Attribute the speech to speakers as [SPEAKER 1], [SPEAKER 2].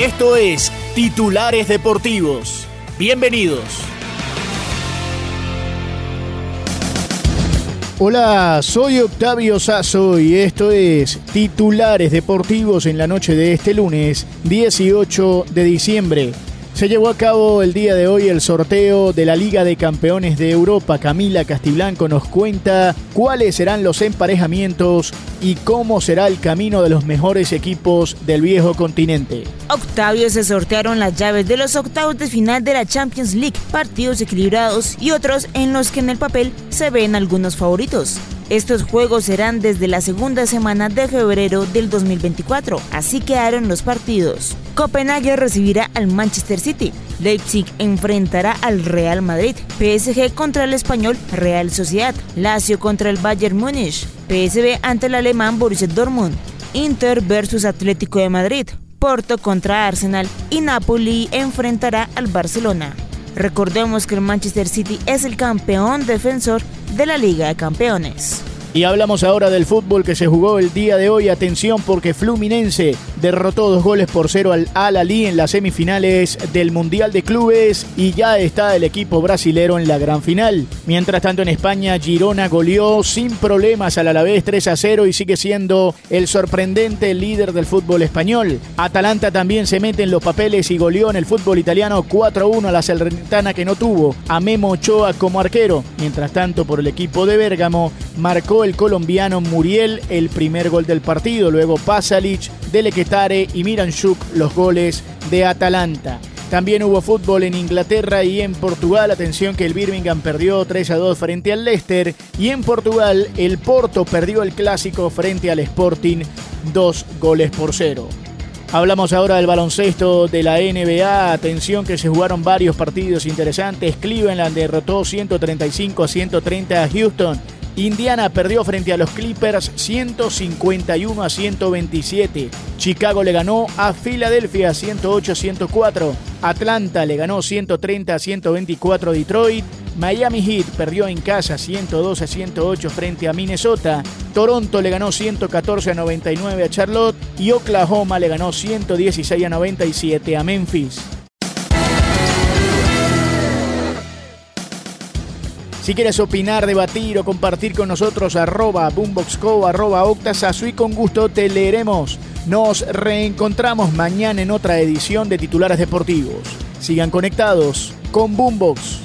[SPEAKER 1] Esto es Titulares Deportivos. Bienvenidos.
[SPEAKER 2] Hola, soy Octavio Sazo y esto es Titulares Deportivos en la noche de este lunes 18 de diciembre. Se llevó a cabo el día de hoy el sorteo de la Liga de Campeones de Europa. Camila Castiblanco nos cuenta cuáles serán los emparejamientos y cómo será el camino de los mejores equipos del viejo continente.
[SPEAKER 3] Octavio se sortearon las llaves de los octavos de final de la Champions League, partidos equilibrados y otros en los que en el papel se ven algunos favoritos. Estos juegos serán desde la segunda semana de febrero del 2024, así quedaron los partidos. Copenhague recibirá al Manchester City, Leipzig enfrentará al Real Madrid, PSG contra el español Real Sociedad, Lazio contra el Bayern Múnich, PSV ante el alemán Borussia Dortmund, Inter versus Atlético de Madrid, Porto contra Arsenal y Napoli enfrentará al Barcelona. Recordemos que el Manchester City es el campeón defensor de la Liga de Campeones.
[SPEAKER 2] Y hablamos ahora del fútbol que se jugó el día de hoy. Atención porque Fluminense derrotó dos goles por cero al Al Ali en las semifinales del Mundial de Clubes y ya está el equipo brasilero en la gran final. Mientras tanto en España Girona goleó sin problemas al Alavés 3 a 0 y sigue siendo el sorprendente líder del fútbol español. Atalanta también se mete en los papeles y goleó en el fútbol italiano 4 a 1 a la Salernitana que no tuvo a Memo Ochoa como arquero. Mientras tanto por el equipo de Bérgamo marcó el colombiano Muriel el primer gol del partido, luego Pasalic, Delequetare y Miranchuk los goles de Atalanta. También hubo fútbol en Inglaterra y en Portugal. Atención que el Birmingham perdió 3 a 2 frente al Leicester. Y en Portugal el Porto perdió el clásico frente al Sporting 2 goles por 0. Hablamos ahora del baloncesto de la NBA. Atención que se jugaron varios partidos interesantes. Cleveland derrotó 135 a 130 a Houston. Indiana perdió frente a los Clippers 151 a 127. Chicago le ganó a Filadelfia 108 a 104. Atlanta le ganó 130 a 124 a Detroit. Miami Heat perdió en casa 102 a 108 frente a Minnesota. Toronto le ganó 114 a 99 a Charlotte. Y Oklahoma le ganó 116 a 97 a Memphis. Si quieres opinar, debatir o compartir con nosotros, arroba boomboxco, arroba octasasu y con gusto te leeremos. Nos reencontramos mañana en otra edición de Titulares Deportivos. Sigan conectados con Boombox.